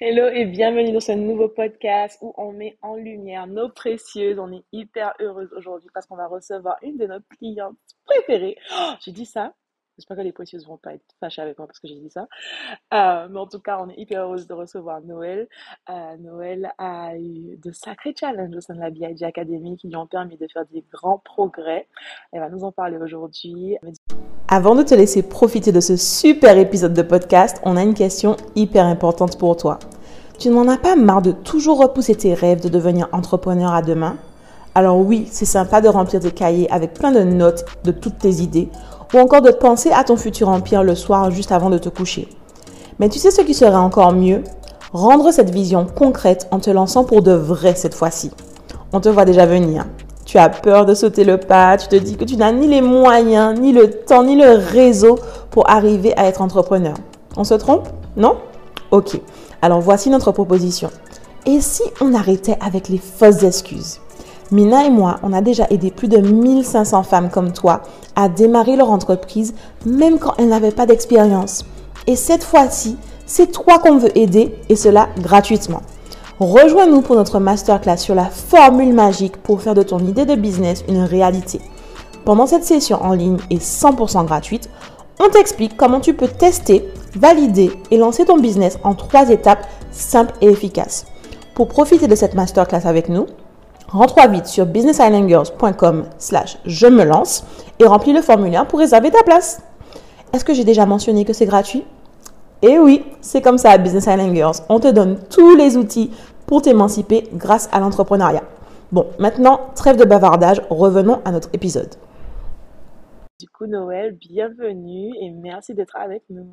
Hello et bienvenue dans ce nouveau podcast où on met en lumière nos précieuses. On est hyper heureuse aujourd'hui parce qu'on va recevoir une de nos clientes préférées. Oh, j'ai dit ça. J'espère que les précieuses vont pas être fâchées avec moi parce que j'ai dit ça. Euh, mais en tout cas, on est hyper heureuse de recevoir Noël. Euh, Noël a eu de sacrés challenges au sein de la BIG Academy qui lui ont permis de faire des grands progrès. Elle va nous en parler aujourd'hui. Avant de te laisser profiter de ce super épisode de podcast, on a une question hyper importante pour toi. Tu n'en as pas marre de toujours repousser tes rêves de devenir entrepreneur à demain? Alors oui, c'est sympa de remplir tes cahiers avec plein de notes de toutes tes idées, ou encore de penser à ton futur empire le soir juste avant de te coucher. Mais tu sais ce qui serait encore mieux? Rendre cette vision concrète en te lançant pour de vrai cette fois-ci. On te voit déjà venir. Tu as peur de sauter le pas, tu te dis que tu n'as ni les moyens, ni le temps, ni le réseau pour arriver à être entrepreneur. On se trompe? Non? Ok. Alors voici notre proposition. Et si on arrêtait avec les fausses excuses? Mina et moi, on a déjà aidé plus de 1500 femmes comme toi à démarrer leur entreprise même quand elles n'avaient pas d'expérience. Et cette fois-ci, c'est toi qu'on veut aider et cela gratuitement. Rejoins-nous pour notre masterclass sur la formule magique pour faire de ton idée de business une réalité. Pendant cette session en ligne et 100% gratuite, on t'explique comment tu peux tester, valider et lancer ton business en trois étapes simples et efficaces. Pour profiter de cette masterclass avec nous, rentre vite sur businessislandgirls.com slash je me lance et remplis le formulaire pour réserver ta place. Est-ce que j'ai déjà mentionné que c'est gratuit? Et oui, c'est comme ça à Business Island Girls. On te donne tous les outils pour t'émanciper grâce à l'entrepreneuriat. Bon, maintenant, trêve de bavardage, revenons à notre épisode. Du coup, Noël, bienvenue et merci d'être avec nous.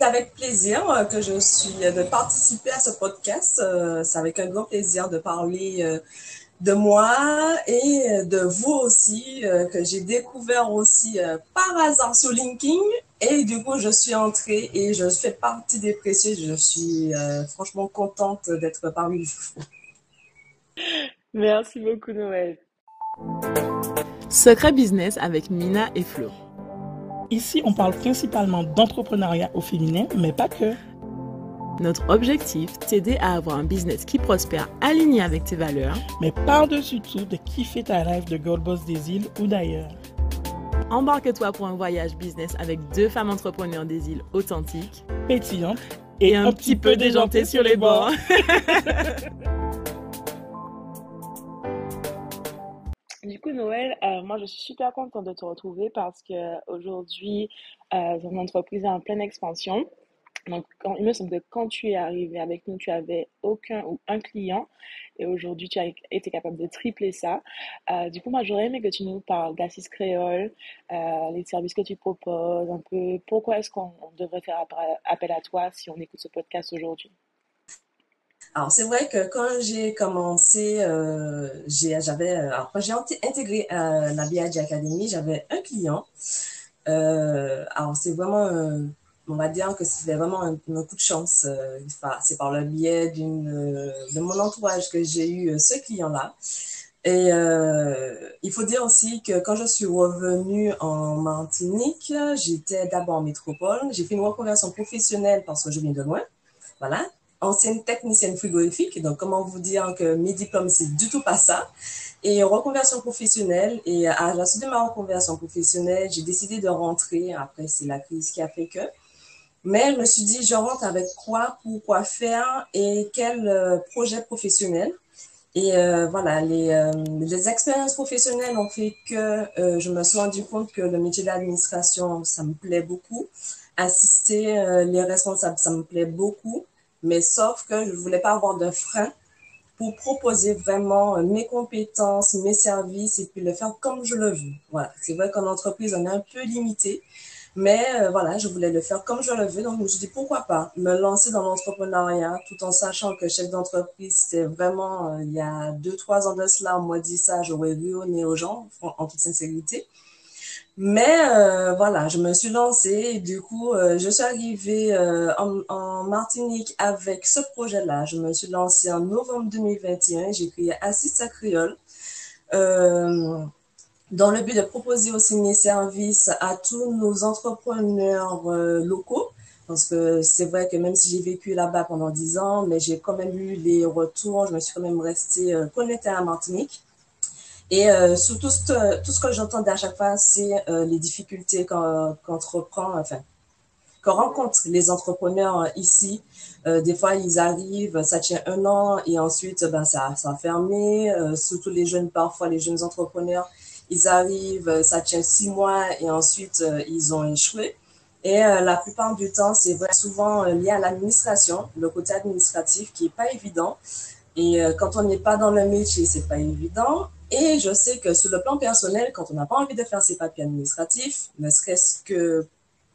C'est avec plaisir euh, que je suis de participer à ce podcast. Euh, c'est avec un grand plaisir de parler euh, de moi et de vous aussi, que j'ai découvert aussi par hasard sur LinkedIn et du coup, je suis entrée et je fais partie des précieux. Je suis euh, franchement contente d'être parmi vous. Merci beaucoup, Noël. Secret Business avec Mina et Flo. Ici, on parle principalement d'entrepreneuriat au féminin, mais pas que. Notre objectif, t'aider à avoir un business qui prospère aligné avec tes valeurs, mais par-dessus tout, de kiffer ta rêve de Gold Boss des îles ou d'ailleurs. Embarque-toi pour un voyage business avec deux femmes entrepreneurs des îles authentiques, pétillantes et, un, petit peu déjantées sur les bords. Du coup, Noël, euh, moi, je suis super contente de te retrouver parce que aujourd'hui, euh, ton entreprise est en pleine expansion. Donc, il me semble que quand tu es arrivé avec nous, tu avais aucun ou un client et aujourd'hui, tu as été capable de tripler ça. Euh, du coup, moi, j'aurais aimé que tu nous parles d'Assis Créole, euh, les services que tu proposes, un peu pourquoi est-ce qu'on devrait faire appel à toi si on écoute ce podcast aujourd'hui? Alors, c'est vrai que quand j'ai commencé, euh, j'avais, alors quand j'ai intégré la BIG Academy, j'avais un client. alors, c'est vraiment on va dire que c'était vraiment un, coup de chance. Euh, c'est par le biais d'une euh, de mon entourage que j'ai eu euh, ce client-là. Et il faut dire aussi que quand je suis revenue en Martinique, j'étais d'abord en métropole. J'ai fait une reconversion professionnelle parce que je viens de loin. Voilà. Ancienne technicienne frigorifique. Donc, comment vous dire que mes diplômes, c'est du tout pas ça. Et reconversion professionnelle. Et à la suite de ma reconversion professionnelle, j'ai décidé de rentrer. Après, c'est la crise qui a fait que mais je me suis dit, je rentre avec quoi, pourquoi faire et quel euh, projet professionnel. Et euh, voilà, les, euh, les, expériences professionnelles ont fait que je me suis rendu compte que le métier de l'administration, ça me plaît beaucoup. Assister les responsables, ça me plaît beaucoup. Mais sauf que je ne voulais pas avoir de frein pour proposer vraiment mes compétences, mes services et puis le faire comme je le veux. Voilà, c'est vrai qu'en entreprise, on est un peu limité. Mais euh, voilà, je voulais le faire comme je le veux. Donc, je me suis dit, pourquoi pas me lancer dans l'entrepreneuriat tout en sachant que chef d'entreprise, c'était vraiment, euh, il y a deux, trois ans de cela, on m'a dit ça, j'aurais nez aux gens, en, toute sincérité. Mais euh, voilà, je me suis lancée du coup, je suis arrivée en, en, Martinique avec ce projet-là. Je me suis lancée en novembre 2021. J'ai créé Assist à Créole dans le but de proposer aussi mes services à tous nos entrepreneurs euh, locaux Parce que c'est vrai que même si j'ai vécu là-bas pendant dix ans, mais j'ai quand même eu les retours, je me suis quand même restée euh, connectée à Martinique. Et euh, surtout, tout ce que j'entendais à chaque fois, c'est euh, les difficultés qu'entreprend, enfin, qu'on rencontre les entrepreneurs ici. des fois, ils arrivent, ça tient un an et ensuite, ben, ça, ça a fermé. surtout les jeunes, parfois les jeunes entrepreneurs, ils arrivent, ça tient six mois et ensuite, ils ont échoué. Et euh, la plupart du temps, c'est souvent euh, lié à l'administration, le côté administratif qui est pas évident. Et euh, quand on n'est pas dans le métier, c'est pas évident. Et je sais que sur le plan personnel, quand on n'a pas envie de faire ses papiers administratifs, ne serait-ce que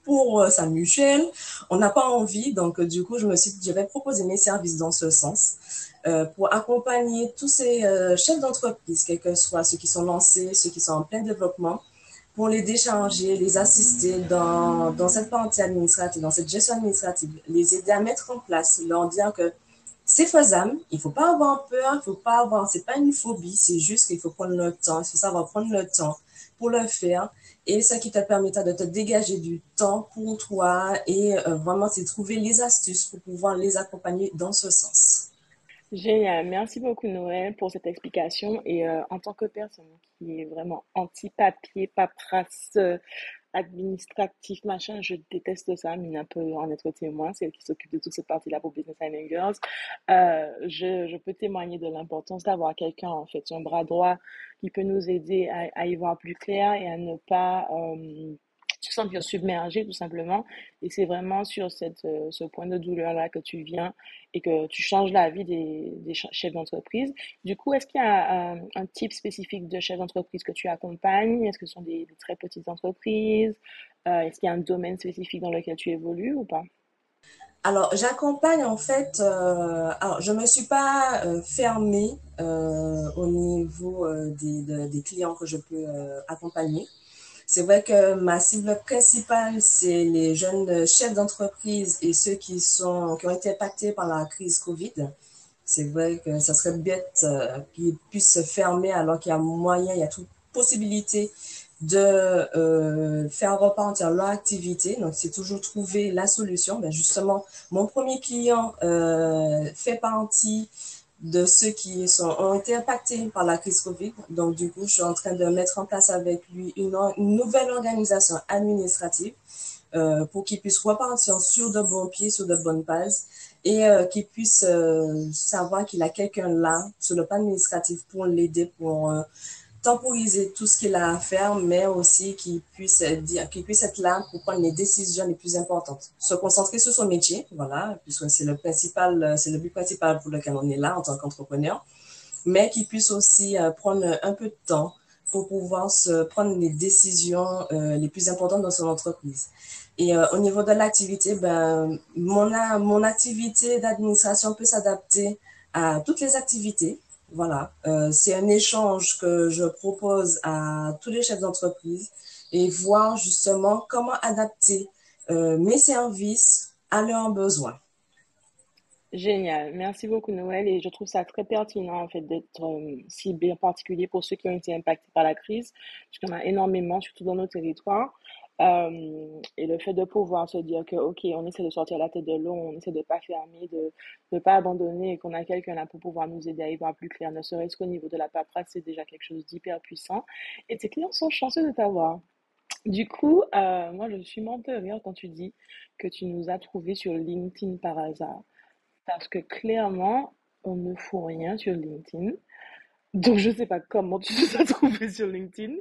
pour sa mutuelle, on n'a pas envie. Donc, du coup, je me suis dit, je vais proposer mes services dans ce sens euh, pour accompagner tous ces chefs d'entreprise, quels que soient ceux qui sont lancés, ceux qui sont en plein développement, pour les décharger, les assister dans, dans cette partie administrative, dans cette gestion administrative, les aider à mettre en place, leur dire que c'est faisable, il faut pas avoir peur, il faut pas avoir, c'est pas une phobie, c'est juste qu'il faut prendre le temps, il faut savoir prendre le temps pour le faire. Et ça qui te permettra de te dégager du temps pour toi et euh, vraiment, c'est trouver les astuces pour pouvoir les accompagner dans ce sens. Génial. Merci beaucoup, Noël, pour cette explication. Et euh, en tant que personne qui est vraiment anti-papier, paperasse, euh, administratif, machin, je déteste ça. Mina peut en être témoin. C'est elle qui s'occupe de toute cette partie-là pour Business and. Euh, je, je, peux témoigner de l'importance d'avoir quelqu'un, en fait, un bras droit qui peut nous aider à, à y voir plus clair et à ne pas se sentir submergé tout simplement. Et c'est vraiment sur cette, euh, ce point de douleur-là que tu viens et que tu changes la vie des, des chefs d'entreprise. Du coup, est-ce qu'il y a un, un, type spécifique de chef d'entreprise que tu accompagnes? Est-ce que ce sont des, très petites entreprises? Euh, Est-ce qu'il y a un domaine spécifique dans lequel tu évolues ou pas? Alors, j'accompagne en fait. Euh, alors, je me suis pas euh, fermée euh, au niveau des, des, clients que je peux accompagner. C'est vrai que ma cible principale, c'est les jeunes chefs d'entreprise et ceux qui, sont, qui ont été impactés par la crise Covid. C'est vrai que ça serait bête euh, qu'ils puissent se fermer alors qu'il y a moyen, il y a toute possibilité de euh, faire repartir leur activité. Donc, c'est toujours trouver la solution. Ben justement, mon premier client euh, fait partie de ceux qui sont, ont été impactés par la crise Covid. Donc, du coup, je suis en train de mettre en place avec lui une, nouvelle organisation administrative euh, pour qu'il puisse repartir sur de bons pieds, sur de bonnes bases et euh, qu'il puisse euh, savoir qu'il a quelqu'un là sur le plan administratif pour l'aider, pour euh, temporiser tout ce qu'il a à faire, mais aussi qu'il puisse dire, qu'il puisse être là pour prendre les décisions les plus importantes. Se concentrer sur son métier, voilà, puisque c'est le principal, c'est le but principal pour lequel on est là en tant qu'entrepreneur, mais qu'il puisse aussi euh, prendre un peu de temps pour pouvoir se prendre les décisions euh, les plus importantes dans son entreprise. Et euh, au niveau de l'activité, ben, mon, mon activité d'administration peut s'adapter à toutes les activités. Voilà, euh, c'est un échange que je propose à tous les chefs d'entreprise et voir justement comment adapter euh, mes services à leurs besoins. Génial, merci beaucoup Noël et je trouve ça très pertinent en fait d'être euh, ciblé en particulier pour ceux qui ont été impactés par la crise, en a énormément, surtout dans nos territoires. Euh, et le fait de pouvoir se dire que, OK, on essaie de sortir la tête de l'eau, on essaie de pas fermer, de ne pas abandonner et qu'on a quelqu'un là pour pouvoir nous aider à y voir plus clair, ne serait-ce qu'au niveau de la paperasse, c'est déjà quelque chose d'hyper puissant. Et tes clients sont chanceux de t'avoir. Du coup, euh, moi, je suis morte rire quand tu dis que tu nous as trouvés sur LinkedIn par hasard. Parce que clairement, on ne fout rien sur LinkedIn. Donc, je ne sais pas comment tu nous as trouvé sur LinkedIn,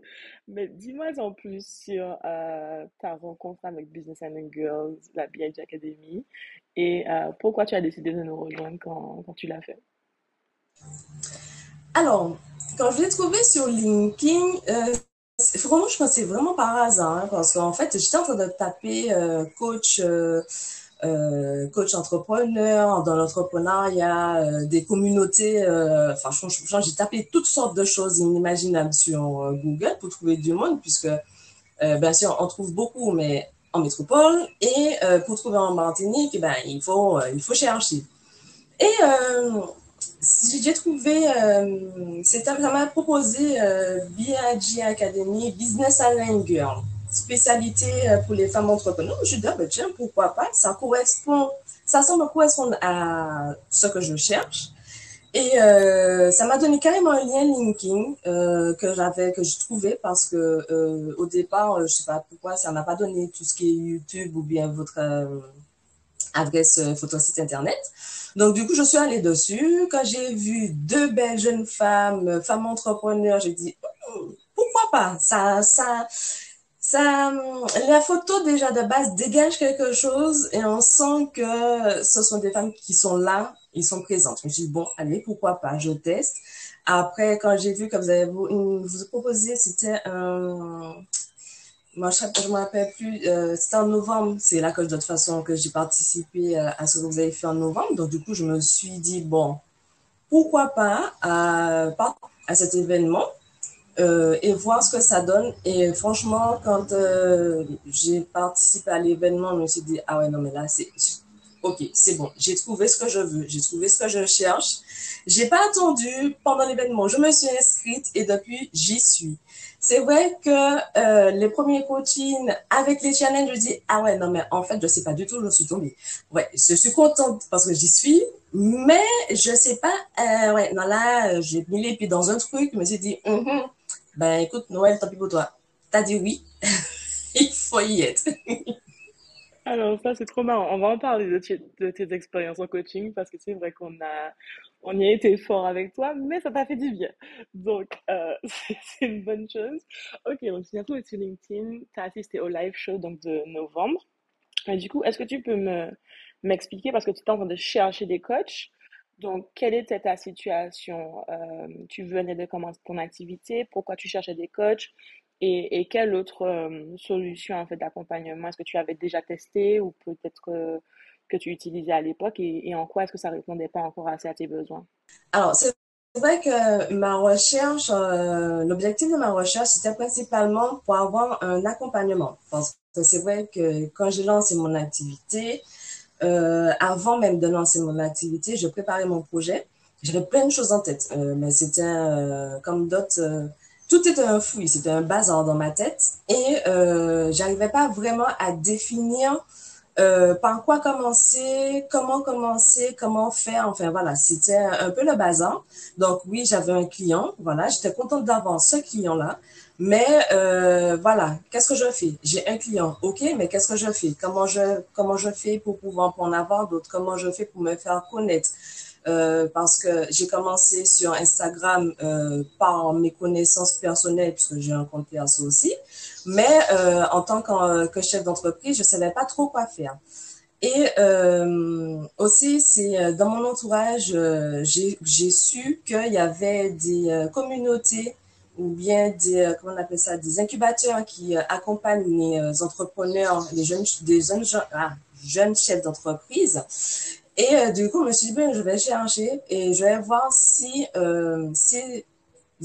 mais dis-moi en plus sur euh, ta rencontre avec Business and Girls, la BIG Academy, et euh, pourquoi tu as décidé de nous rejoindre quand, quand tu l'as fait? Alors, quand je l'ai trouvé sur LinkedIn, euh, vraiment, je pensais vraiment par hasard, hein, parce qu'en fait, j'étais en train de taper coach euh, coach entrepreneur, dans l'entrepreneuriat, euh, des communautés. Euh, enfin, j'ai tapé toutes sortes de choses inimaginables sur euh, Google pour trouver du monde, puisque bien sûr, on trouve beaucoup, mais en métropole. Et pour trouver en Martinique, ben, il faut il faut chercher. Et j'ai trouvé, c'était ça m'a proposé BIG Academy Business and Girl. Spécialité pour les femmes entrepreneurs. Je dit, ah, ben, tiens, pourquoi pas, ça correspond, ça semble correspondre à ce que je cherche. Et euh, ça m'a donné carrément un lien LinkedIn euh, que j'avais, que je trouvais parce que euh, au départ, je sais pas pourquoi, ça m'a pas donné tout ce qui est YouTube ou bien votre adresse photo site internet. Donc du coup, je suis allée dessus. Quand j'ai vu deux belles jeunes femmes, femmes entrepreneurs, j'ai dit oh, pourquoi pas? Ça, ça, ça, la photo déjà de base dégage quelque chose et on sent que ce sont des femmes qui sont là ils sont présents. Je me suis dit, bon, allez, pourquoi pas, je teste. Après, quand j'ai vu que vous avez vous, vous proposé, c'était un, moi, je ne me rappelle plus, euh, c'était en novembre, c'est là que de toute façon que j'ai participé euh, à ce que vous avez fait en novembre. Donc, du coup, je me suis dit, bon, pourquoi pas à, à cet événement euh, et voir ce que ça donne. Et franchement, quand euh, j'ai participé à l'événement, je me suis dit, ah ouais, non, mais là, c'est OK, c'est bon, j'ai trouvé ce que je veux, j'ai trouvé ce que je cherche. J'ai pas attendu pendant l'événement, je me suis inscrite et depuis, j'y suis. C'est vrai que euh, les premiers coachings avec les challenges, je dis ah ouais non mais en fait je sais pas du tout, je suis tombée. Ouais, je suis contente parce que j'y suis, mais je sais pas. Euh, ouais non là j'ai mis les pieds dans un truc, je me suis dit mm-hmm. Ben écoute Noël tant pis pour toi. T'as dit oui, il faut y être. Alors ça, c'est trop marrant. On va en parler de, tes, expériences en coaching parce que c'est vrai qu'on a, on y a été fort avec toi, mais ça t'a fait du bien. Donc, euh, c'est une bonne chose. Ok, donc bientôt sur LinkedIn, tu as assisté au live show donc, de novembre. Du coup, est-ce que tu peux me, m'expliquer, parce que tu es en train de chercher des coachs, donc quelle était ta situation? Euh, Tu venais de commencer ton activité, pourquoi tu cherchais des coachs? Et, quelle autre euh, solution en fait d'accompagnement est-ce que tu avais déjà testé ou peut-être que tu utilisais à l'époque? Et, en quoi est-ce que ça répondait pas encore assez à tes besoins? Alors c'est vrai que ma recherche, euh, l'objectif de ma recherche, c'était principalement pour avoir un accompagnement. Parce que c'est vrai que quand j'ai lancé mon activité, euh, avant même de lancer mon activité, je préparais mon projet. J'avais plein de choses en tête, mais c'était comme d'autres tout était un fouillis, c'était un bazar dans ma tête et euh, j'arrivais pas vraiment à définir euh, par quoi commencer, comment commencer, comment faire. Enfin voilà, c'était un peu le bazar. Donc oui, j'avais un client, voilà, j'étais contente d'avoir ce client-là. Mais euh, voilà, qu'est-ce que je fais? J'ai un client, ok, mais qu'est-ce que je fais? Comment je comment je fais pour pouvoir en avoir d'autres? Comment je fais pour me faire connaître? Euh, parce que j'ai commencé sur Instagram euh, par mes connaissances personnelles, puisque j'ai un compte perso aussi. Mais euh, en tant que, chef d'entreprise, je savais pas trop quoi faire. Et aussi, c'est dans mon entourage, j'ai su qu'il y avait des communautés ou bien des comment on appelle ça, des incubateurs qui accompagnent les entrepreneurs, les jeunes, ah, jeunes chefs d'entreprise et euh, du coup, je me suis dit, ben, je vais chercher et je vais voir si euh, ces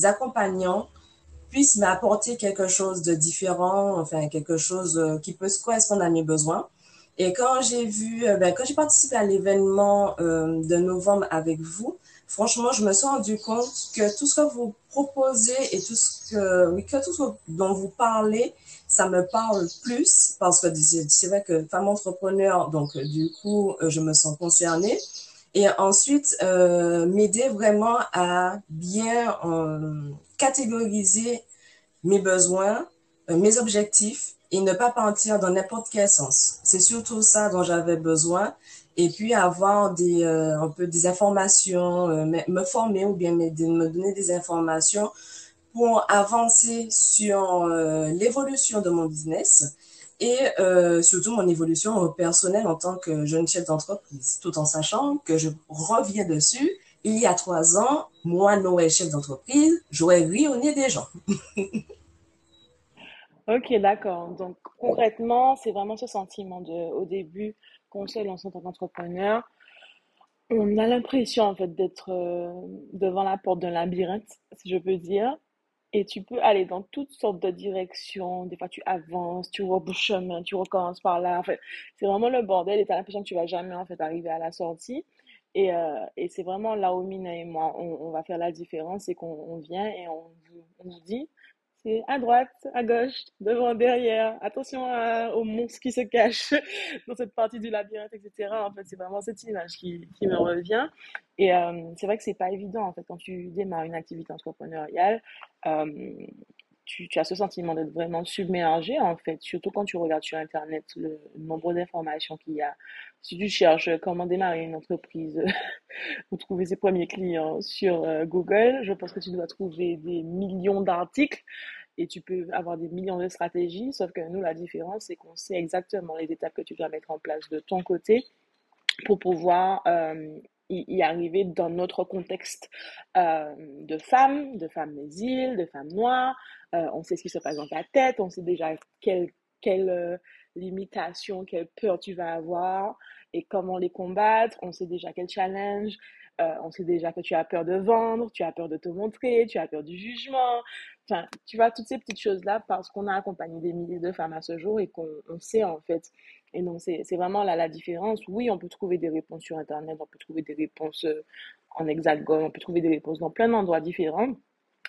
accompagnants puissent m'apporter quelque chose de différent, enfin quelque chose euh, qui peut se correspondre à mes besoins. Et quand j'ai vu, ben, quand j'ai participé à l'événement de novembre avec vous, franchement, je me suis rendu compte que tout ce que vous proposez et tout ce que, oui, que tout ce dont vous parlez, ça me parle plus parce que c'est vrai que femme entrepreneur, donc euh, du coup, euh, je me sens concernée. Et ensuite, euh, m'aider vraiment à bien catégoriser mes besoins, mes objectifs et ne pas partir dans n'importe quel sens. C'est surtout ça dont j'avais besoin. Et puis avoir un peu des informations, me former ou bien me donner des informations avancer sur euh, l'évolution de mon business et euh, surtout mon évolution personnelle en tant que jeune chef d'entreprise, tout en sachant que je reviens dessus. Il y a trois ans, moi, Noël, chef d'entreprise, j'aurais nez des gens. ok, d'accord. Donc concrètement, c'est vraiment ce sentiment de, au début, qu'on se lance en tant qu'entrepreneur, on a l'impression en fait d'être euh, devant la porte d'un labyrinthe, si je peux dire. Et tu peux aller dans toutes sortes de directions. Des fois, tu avances, tu rebouches chemin, tu recommences par là. En fait, c'est vraiment le bordel et tu as l'impression que tu vas jamais en fait arriver à la sortie. Et, euh, et c'est vraiment là où Mina et moi, on, on va faire la différence. C'est qu'on vient et on on vous dit, à droite, à gauche, devant, derrière. Attention aux monstres qui se cachent dans cette partie du labyrinthe, etc. En fait, c'est vraiment cette image qui, me revient. Et euh, c'est vrai que c'est pas évident, en fait, quand tu démarres une activité entrepreneuriale. Euh, tu, tu, as ce sentiment d'être vraiment submergé, en fait, surtout quand tu regardes sur Internet le nombre d'informations qu'il y a. Si tu cherches comment démarrer une entreprise ou trouver ses premiers clients sur euh, Google, je pense que tu dois trouver des millions d'articles et tu peux avoir des millions de stratégies, sauf que nous, la différence, c'est qu'on sait exactement les étapes que tu dois mettre en place de ton côté pour pouvoir euh, y, arriver dans notre contexte euh, de femmes, de femmes des îles, de femmes noires. Euh, on sait ce qui se passe dans ta tête, on sait déjà quelle, quelle euh, limitation, quelle peur tu vas avoir et comment les combattre. On sait déjà quel challenge. On sait déjà que tu as peur de vendre, tu as peur de te montrer, tu as peur du jugement. Enfin, tu vois, toutes ces petites choses-là parce qu'on a accompagné des milliers de femmes à ce jour et qu'on sait en fait et donc, c'est vraiment là la différence. Oui, on peut trouver des réponses sur Internet, on peut trouver des réponses euh, en hexagone, on peut trouver des réponses dans plein d'endroits différents.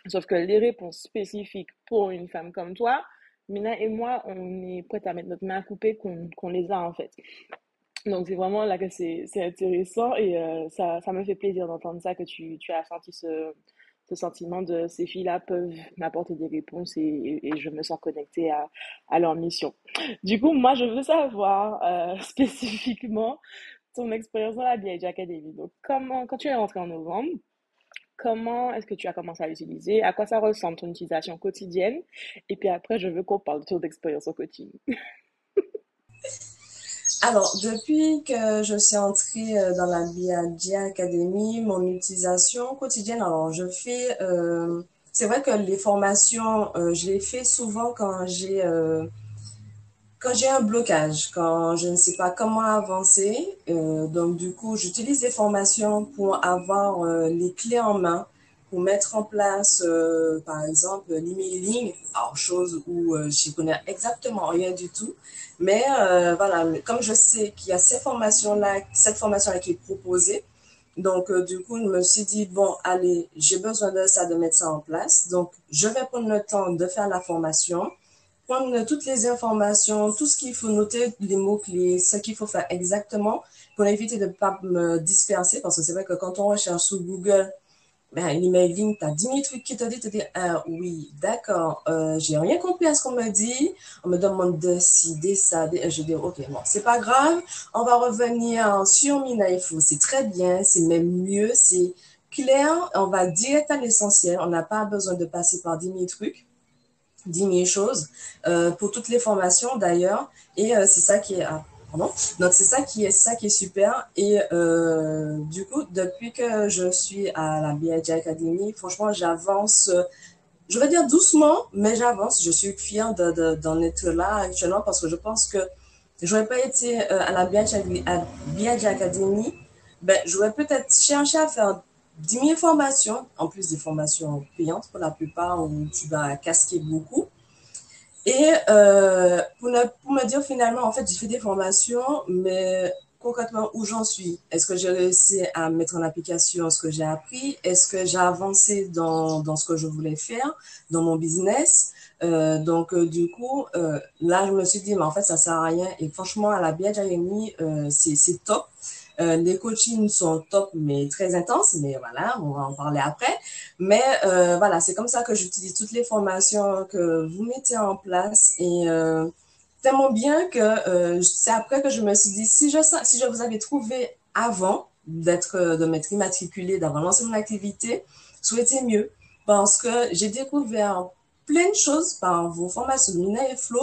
Sauf que les réponses spécifiques pour une femme comme toi, Mina et moi, on est prêts à mettre notre main à couper qu'on les a en fait. Donc c'est vraiment là que c'est intéressant et euh, ça, ça me fait plaisir d'entendre ça, que tu, tu as senti ce, ce sentiment de ces filles-là peuvent m'apporter des réponses et, je me sens connectée à, leur mission. Du coup, moi, je veux savoir euh, spécifiquement ton expérience dans la BIG Academy. Donc, comment, quand tu es rentrée en novembre, comment est-ce que tu as commencé à l'utiliser? À quoi ça ressemble ton utilisation quotidienne? Et puis après, je veux qu'on parle de ton expérience au coaching. Alors, depuis que je suis entrée euh, dans la BIAG Academy, mon utilisation quotidienne, alors je fais, euh, c'est vrai que les formations, euh, je les fais souvent quand j'ai quand j'ai un blocage, quand je ne sais pas comment avancer. donc, du coup, j'utilise les formations pour avoir les clés en main pour mettre en place, euh, par exemple, l'emailing, alors chose où euh, je connais exactement rien du tout, mais euh, voilà, comme je sais qu'il y a ces formations-là, cette formation-là qui est proposée, donc du coup, je me suis dit, bon, allez, j'ai besoin de ça, de mettre ça en place, donc je vais prendre le temps de faire la formation, prendre toutes les informations, tout ce qu'il faut noter, les mots-clés, ce qu'il faut faire exactement pour éviter de ne pas me disperser, parce que c'est vrai que quand on recherche sur Google, ben, l'emailing, tu as 10 000 trucs qui te disent, tu dis, ah oui, d'accord, euh, j'ai rien compris à ce qu'on me dit, on me demande de ci, de ça, je dis, ok, bon, c'est pas grave, on va revenir sur Minaifo, c'est très bien, c'est même mieux, c'est clair, on va direct à l'essentiel, on n'a pas besoin de passer par 10 000 trucs, 10 000 choses, euh, pour toutes les formations d'ailleurs, et euh, c'est ça qui est, ah, donc c'est ça qui est ça qui est super et euh, du coup depuis que je suis à la BIJ Academy, franchement j'avance, je vais dire doucement, mais j'avance. Je suis fière d'en de, d'en être là actuellement parce que je pense que j'aurais pas été euh, à la BIJ Academy, ben j'aurais peut-être cherché à faire 10 000 formations, en plus des formations payantes pour la plupart où tu vas casquer beaucoup. Et euh, pour, me dire finalement, en fait, j'ai fait des formations, mais concrètement, où j'en suis? Est-ce que j'ai réussi à mettre en application ce que j'ai appris? Est-ce que j'ai avancé dans, dans, ce que je voulais faire, dans mon business? Euh, Donc, euh, du coup, là, je me suis dit, mais en fait, ça sert à rien. Et franchement, à la BHIMI, euh, c'est top. Euh, les coachings sont top, mais très intenses, mais voilà, on va en parler après. Mais euh, voilà, c'est comme ça que j'utilise toutes les formations que vous mettez en place et euh, tellement bien que euh, c'est après que je me suis dit, si je, si je vous avais trouvé avant d'être, de m'être immatriculé, d'avoir lancé mon activité, souhaitez mieux parce que j'ai découvert plein de choses par vos formations Mina et Flo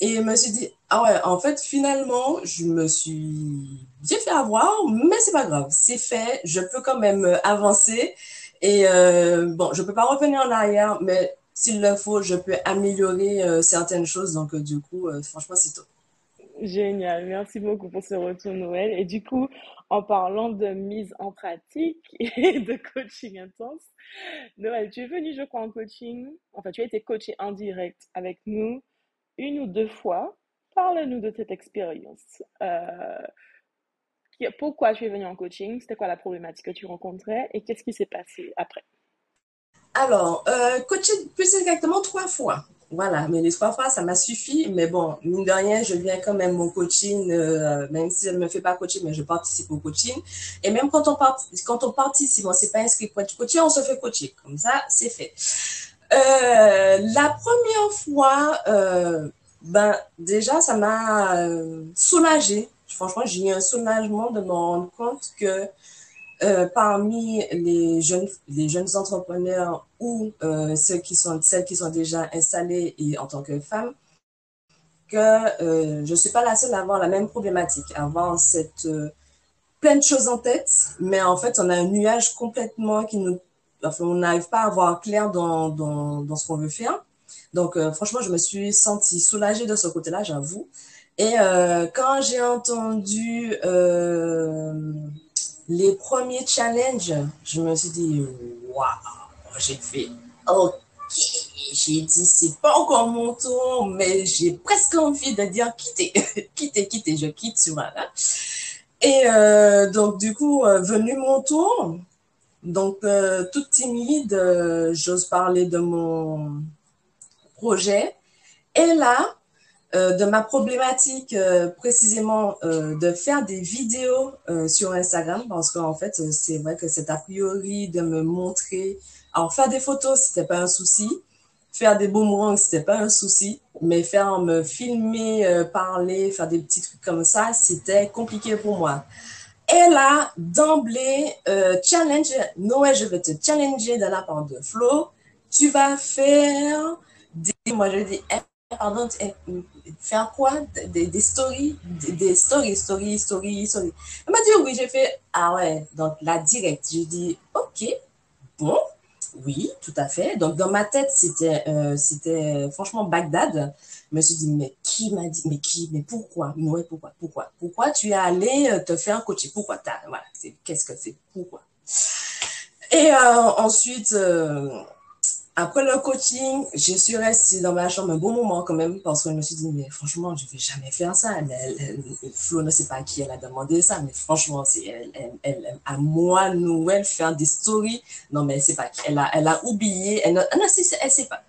et me suis dit, ah ouais, en fait, finalement, je me suis, j'ai fait avoir, mais c'est pas grave, c'est fait, je peux quand même euh, avancer. Et euh, bon, je peux pas revenir en arrière, mais s'il le faut, je peux améliorer euh, certaines choses. Donc, du coup, franchement, c'est tout. Génial, merci beaucoup pour ce retour Noël. Et du coup, en parlant de mise en pratique et de coaching intense, Noël, tu es venu, je crois, en coaching. Enfin, tu as été coaché en direct avec nous une ou deux fois. Parle-nous de cette expérience. Euh, pourquoi tu es venu en coaching? C'était quoi la problématique que tu rencontrais? Et qu'est-ce qui s'est passé après? Alors, euh, coacher plus exactement trois fois. Voilà, mais les trois fois, ça m'a suffi. Mais bon, mine de rien, je viens quand même au coaching, euh, même si elle ne me fait pas coaching, mais je participe au coaching. Et même quand on, part, quand on participe, on ne s'est pas inscrit pour être coaché, on se fait coacher. Comme ça, c'est fait. Euh, la première fois, ben, déjà, ça m'a euh, soulagée. Franchement, j'ai eu un soulagement de me rendre compte que euh, parmi les jeunes, les jeunes entrepreneurs ou euh, ceux qui sont, celles qui sont déjà installées et en tant que femme, que euh, je ne suis pas la seule à avoir la même problématique, à avoir cette plein de choses en tête, mais en fait, on a un nuage complètement qui nous, enfin, on n'arrive pas à voir clair dans, dans ce qu'on veut faire. Donc, franchement, je me suis sentie soulagée de ce côté-là, j'avoue. Et quand j'ai entendu les premiers challenges, je me suis dit, waouh, j'ai fait, ok, j'ai dit, c'est pas encore mon tour, mais j'ai presque envie de dire quitter, quitter, quitter, je quitte, voilà. Et euh, donc, du coup, euh, venu mon tour, donc, euh, toute timide, j'ose parler de mon projet. Et là, euh, de ma problématique euh, précisément euh, de faire des vidéos sur Instagram parce qu'en fait c'est vrai que c'est a priori de me montrer alors faire des photos c'était pas un souci. Faire des boomerangs c'était pas un souci. Mais faire me filmer parler faire des petits trucs comme ça c'était compliqué pour moi. Et là d'emblée challenge Noël je vais te challenger de la part de Flo. Tu vas faire des moi je dis pardon, faire quoi? Des, des, stories, des, stories, stories, stories, stories. Elle m'a dit oui, j'ai fait, ah ouais, donc la direct. J'ai dit, ok, bon, oui, tout à fait. Donc dans ma tête, c'était, euh, c'était franchement Bagdad. Je me suis dit, mais qui m'a dit, mais qui, mais pourquoi, ouais, pourquoi, pourquoi, pourquoi tu es allé euh, te faire coacher, pourquoi voilà, qu'est-ce que c'est, pourquoi? Et euh, ensuite, après le coaching, je suis restée dans ma chambre un bon moment quand même parce que je me suis dit, mais franchement, je ne vais jamais faire ça. Flo ne sait pas à qui elle a demandé ça, mais franchement, c'est elle, elle, à moi, Noël, faire des stories. Non, mais elle ne sait pas. Elle a, elle a oublié. Elle ne elle sait pas.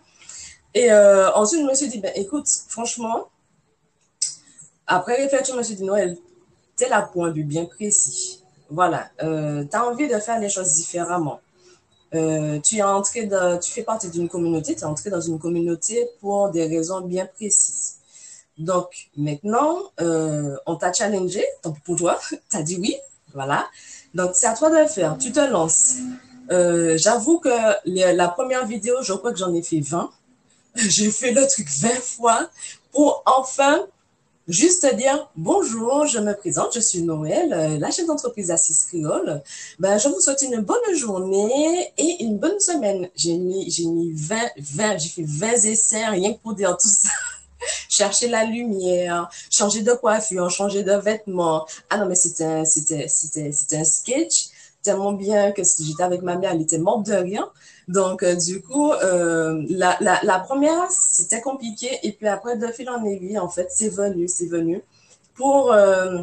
Et euh, ensuite, je me suis dit, ben, écoute, franchement, après réflexion, je me suis dit, Noël, es la point de bien précis. Voilà, euh, tu as envie de faire les choses différemment. Euh, tu es entré tu fais partie d'une communauté, tu es entré dans une communauté pour des raisons bien précises. Donc maintenant, euh, on t'a challengé, tant pour toi, tu as dit oui, voilà. Donc c'est à toi de le faire, tu te lances. Euh, j'avoue que la première vidéo, je crois que j'en ai fait 20. J'ai fait le truc 20 fois pour enfin Juste dire bonjour, je me présente, je suis Noël, euh, la chef d'entreprise Assise Créole. Ben, je vous souhaite une bonne journée et une bonne semaine. J'ai mis, j'ai mis 20, 20, j'ai fait 20 essais rien que pour dire tout ça. Chercher la lumière, changer de coiffure, changer de vêtements. Ah non, mais c'était, c'était, c'était, c'était un sketch tellement bien que si j'étais avec ma mère, elle était morte de rien. Donc, euh, du coup, euh, la, la, première, c'était compliqué. Et puis après, de fil en aiguille, en fait, c'est venu, c'est venu. Pour euh,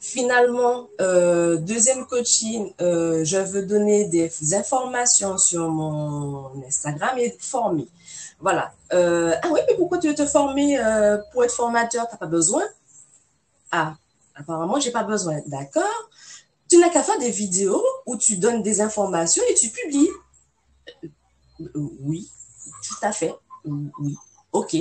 finalement, deuxième coaching, je veux donner des informations sur mon Instagram et former. Voilà. ah oui, mais pourquoi tu veux te former pour être formateur? Tu n'as pas besoin? Ah, apparemment, j'ai pas besoin. D'accord. Tu n'as qu'à faire des vidéos où tu donnes des informations et tu publies. Oui, tout à fait. Oui, ok.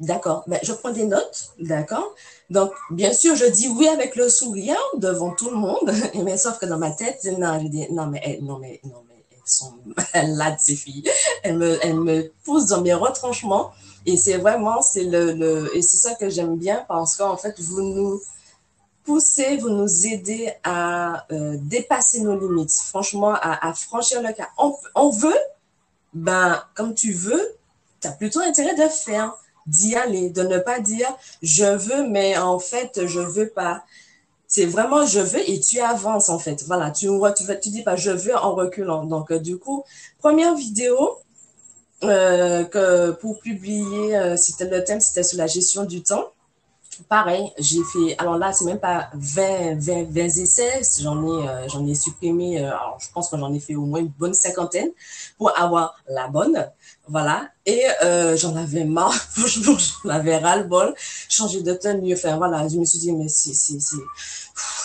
D'accord. Ben, je prends des notes, d'accord. Donc, bien sûr, je dis oui avec le sourire devant tout le monde, mais sauf que dans ma tête, non, je dis non, mais non, mais non, mais elles sont malades ces filles. Elles me, elles me poussent dans mes retranchements, et c'est vraiment, c'est le, le, et c'est ça que j'aime bien parce qu'en fait, vous nous poussez, vous nous aidez à euh, dépasser nos limites, franchement, à, franchir le cas. On, veut, ben, comme tu veux, tu as plutôt intérêt de faire, d'y aller, de ne pas dire je veux, mais en fait, je veux pas. C'est vraiment je veux et tu avances en fait. Voilà, tu tu, tu dis pas je veux en reculant. Donc, euh, du coup, première vidéo, euh, que pour publier, c'était le thème, c'était sur la gestion du temps. Pareil, j'ai fait, alors là, c'est même pas 20, 20, 20 essais, j'en ai, euh, ai supprimé, euh, alors je pense que j'en ai fait au moins une bonne cinquantaine pour avoir la bonne, voilà. Et euh, j'en avais marre, j'en avais ras-le-bol, changer de tenue, enfin voilà, je me suis dit, mais si, si, si,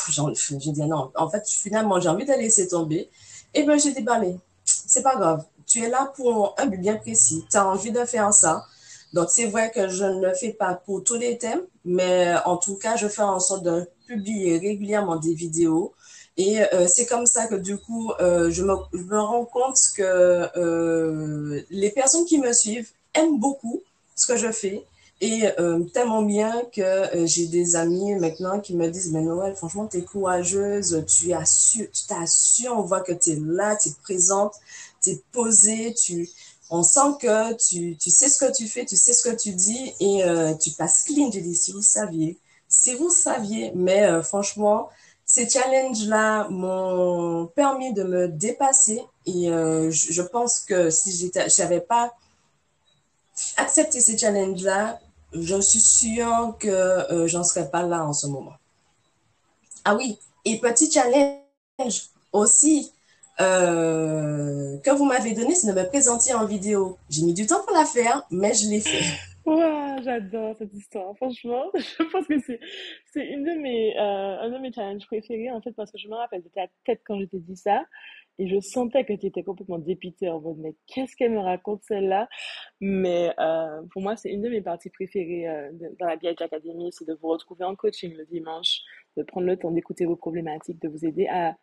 j'ai dit non, en fait, finalement, j'ai envie de laisser tomber, et ben j'ai déballé, c'est pas grave, tu es là pour un but bien précis, tu as envie de faire ça, donc, c'est vrai que je ne le fais pas pour tous les thèmes, mais en tout cas, je fais en sorte de publier régulièrement des vidéos. Et euh, c'est comme ça que du coup, euh, je, me, je, me, rends compte que euh, les personnes qui me suivent aiment beaucoup ce que je fais et euh, tellement bien que euh, j'ai des amis maintenant qui me disent, mais Noël, franchement, tu es courageuse, tu as su, tu t'as su, on voit que tu es là, tu es présente, tu es posée, tu, on sent que tu, tu, sais ce que tu fais, tu sais ce que tu dis et euh, tu passes clean. Je dis, si vous saviez, si vous saviez, mais euh, franchement, ces challenges-là m'ont permis de me dépasser et euh, je, je, pense que si j'étais, j'avais pas accepté ces challenges-là, je suis sûre que euh, j'en serais pas là en ce moment. Ah oui, et petit challenge aussi, euh, que vous m'avez donné, c'est de me présenter en vidéo. J'ai mis du temps pour la faire, mais je l'ai fait. Wow, j'adore cette histoire. Franchement, je pense que c'est une de mes euh, un de mes challenges préférés en fait parce que je me rappelle de ta tête quand je t'ai dit ça et je sentais que tu étais complètement dépitée en mode mais qu'est-ce qu'elle me raconte celle-là? Mais euh, pour moi c'est une de mes parties préférées euh, dans la BH Academy c'est de vous retrouver en coaching le dimanche de prendre le temps d'écouter vos problématiques de vous aider à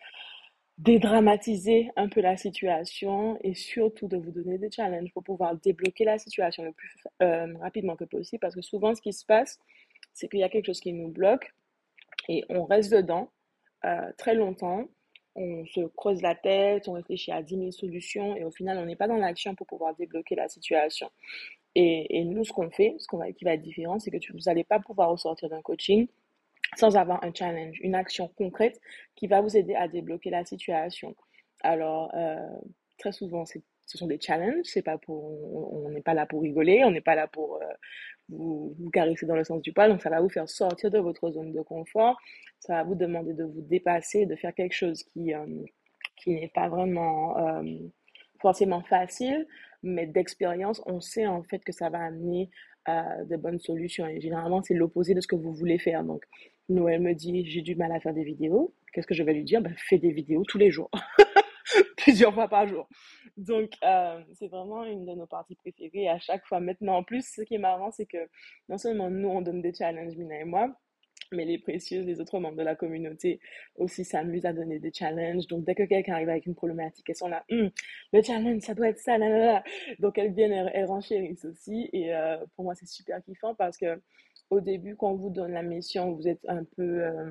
dédramatiser un peu la situation et surtout de vous donner des challenges pour pouvoir débloquer la situation le plus euh, rapidement que possible parce que souvent ce qui se passe c'est qu'il y a quelque chose qui nous bloque et on reste dedans euh, très longtemps on se creuse la tête, on réfléchit à 10 000 solutions et au final, on n'est pas dans l'action pour pouvoir débloquer la situation. Et, nous, ce qu'on fait, ce qu'on qui va être différent, c'est que tu, vous n'allez pas pouvoir ressortir d'un coaching sans avoir un challenge, une action concrète qui va vous aider à débloquer la situation. Alors, euh, très souvent, ce sont des challenges, c'est pas pour, on n'est pas là pour rigoler, on n'est pas là pour euh, vous, caresser dans le sens du poil, donc ça va vous faire sortir de votre zone de confort, ça va vous demander de vous dépasser, de faire quelque chose qui, euh, qui n'est pas vraiment forcément facile, mais d'expérience, on sait en fait que ça va amener de bonnes solutions. Et généralement, c'est l'opposé de ce que vous voulez faire. Donc, Noël me dit, j'ai du mal à faire des vidéos. Qu'est-ce que je vais lui dire? Ben, Fais des vidéos tous les jours, plusieurs fois par jour. Donc, euh, c'est vraiment une de nos parties préférées. À chaque fois, maintenant, en plus, ce qui est marrant, c'est que non seulement nous, on donne des challenges, Mina et moi, mais les précieuses, les autres membres de la communauté aussi s'amusent à donner des challenges. Donc, dès que quelqu'un arrive avec une problématique, elles sont là, hm, le challenge, ça doit être ça, là, là, là. Donc, elles viennent, elles, renchérissent aussi. Et euh, pour moi, c'est super kiffant parce que au début, quand on vous donne la mission, vous êtes un peu euh,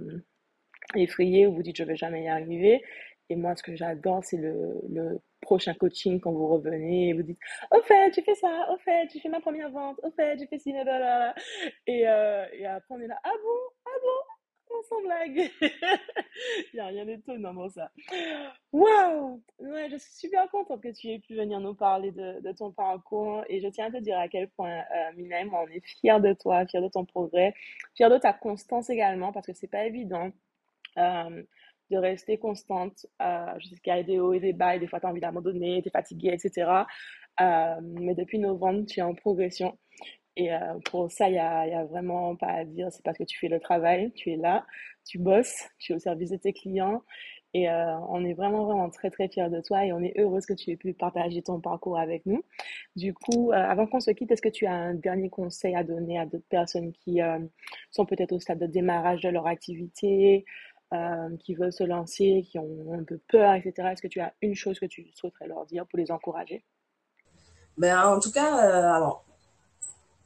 effrayé, vous dites, je vais jamais y arriver. Et moi, ce que j'adore, c'est le, prochain coaching quand vous revenez et vous dites, au fait, tu fais ça, au fait, tu fais ma première vente, au fait, tu fais ci. Et, euh, et après, on est là, ah bon, bon, on s'en blague. Il n'y a rien d'étonnant dans ça. Waouh! Ouais, je suis super contente que tu aies pu venir nous parler de, ton parcours et je tiens à te dire à quel point, euh, on est fiers de toi, fiers de ton progrès, fiers de ta constance également parce que c'est pas évident. Euh, de rester constante euh, jusqu'à des hauts et des bas, et des fois tu as envie d'abandonner, tu es fatiguée, etc. Euh, mais depuis novembre, tu es en progression. Et euh, pour ça, il n'y a, y a vraiment pas à dire, c'est parce que tu fais le travail, tu es là, tu bosses, tu es au service de tes clients. Et euh, on est vraiment, vraiment très, très fiers de toi et on est heureuse que tu aies pu partager ton parcours avec nous. Du coup, euh, avant qu'on se quitte, est-ce que tu as un dernier conseil à donner à d'autres personnes qui sont peut-être au stade de démarrage de leur activité, qui veulent se lancer, qui ont un peu peur, etc. Est-ce que tu as une chose que tu souhaiterais leur dire pour les encourager? Ben, En tout cas, alors,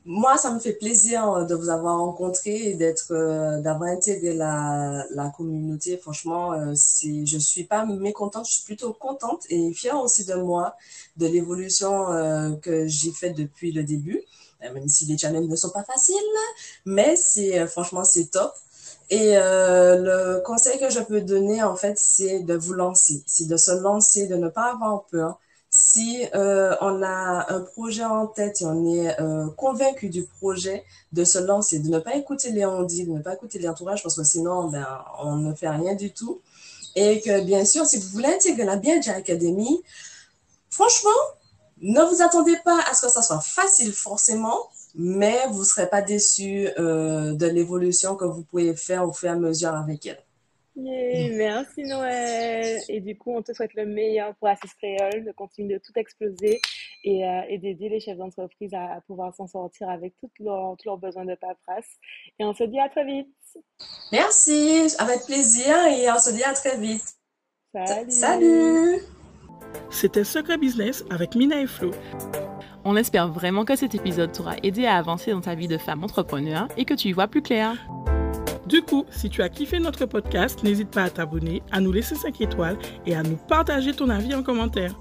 moi, ça me fait plaisir de vous avoir rencontré et d'être, euh, d'avoir intégré la, la communauté. Franchement, euh, c'est, je suis pas mécontente, je suis plutôt contente et fière aussi de moi, de l'évolution euh, que j'ai faite depuis le début. Même si les challenges ne sont pas faciles, mais c'est, franchement, c'est top. Et euh, le conseil que je peux donner, en fait, c'est de vous lancer. C'est de se lancer, de ne pas avoir peur. Si euh, on a un projet en tête et on est euh, convaincu du projet, de se lancer, de ne pas écouter les on-dit, de ne pas écouter l'entourage, parce que sinon, ben, on ne fait rien du tout. Et que, bien sûr, si vous voulez intégrer la BNJ Academy, franchement, ne vous attendez pas à ce que ça soit facile forcément, mais vous ne serez pas déçus euh, de l'évolution que vous pouvez faire au fur et à mesure avec elle. Merci Noël. Et du coup, on te souhaite le meilleur pour Assist Créole, de continuer de tout exploser et, euh, et d'aider les chefs d'entreprise à, pouvoir s'en sortir avec tous leurs leurs besoins de paperasse. Et on se dit à très vite. Merci, avec plaisir et on se dit à très vite. Salut. Salut. C'était Secret Business avec Mina et Flo. On espère vraiment que cet épisode t'aura aidé à avancer dans ta vie de femme entrepreneur et que tu y vois plus clair. Du coup, si tu as kiffé notre podcast, n'hésite pas à t'abonner, à nous laisser 5 étoiles et à nous partager ton avis en commentaire.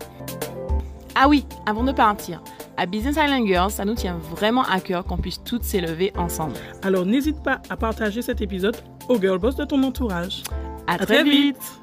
Ah oui, avant de partir, à Business Island Girls, ça nous tient vraiment à cœur qu'on puisse toutes s'élever ensemble. Alors n'hésite pas à partager cet épisode aux girl boss de ton entourage. À, très, vite.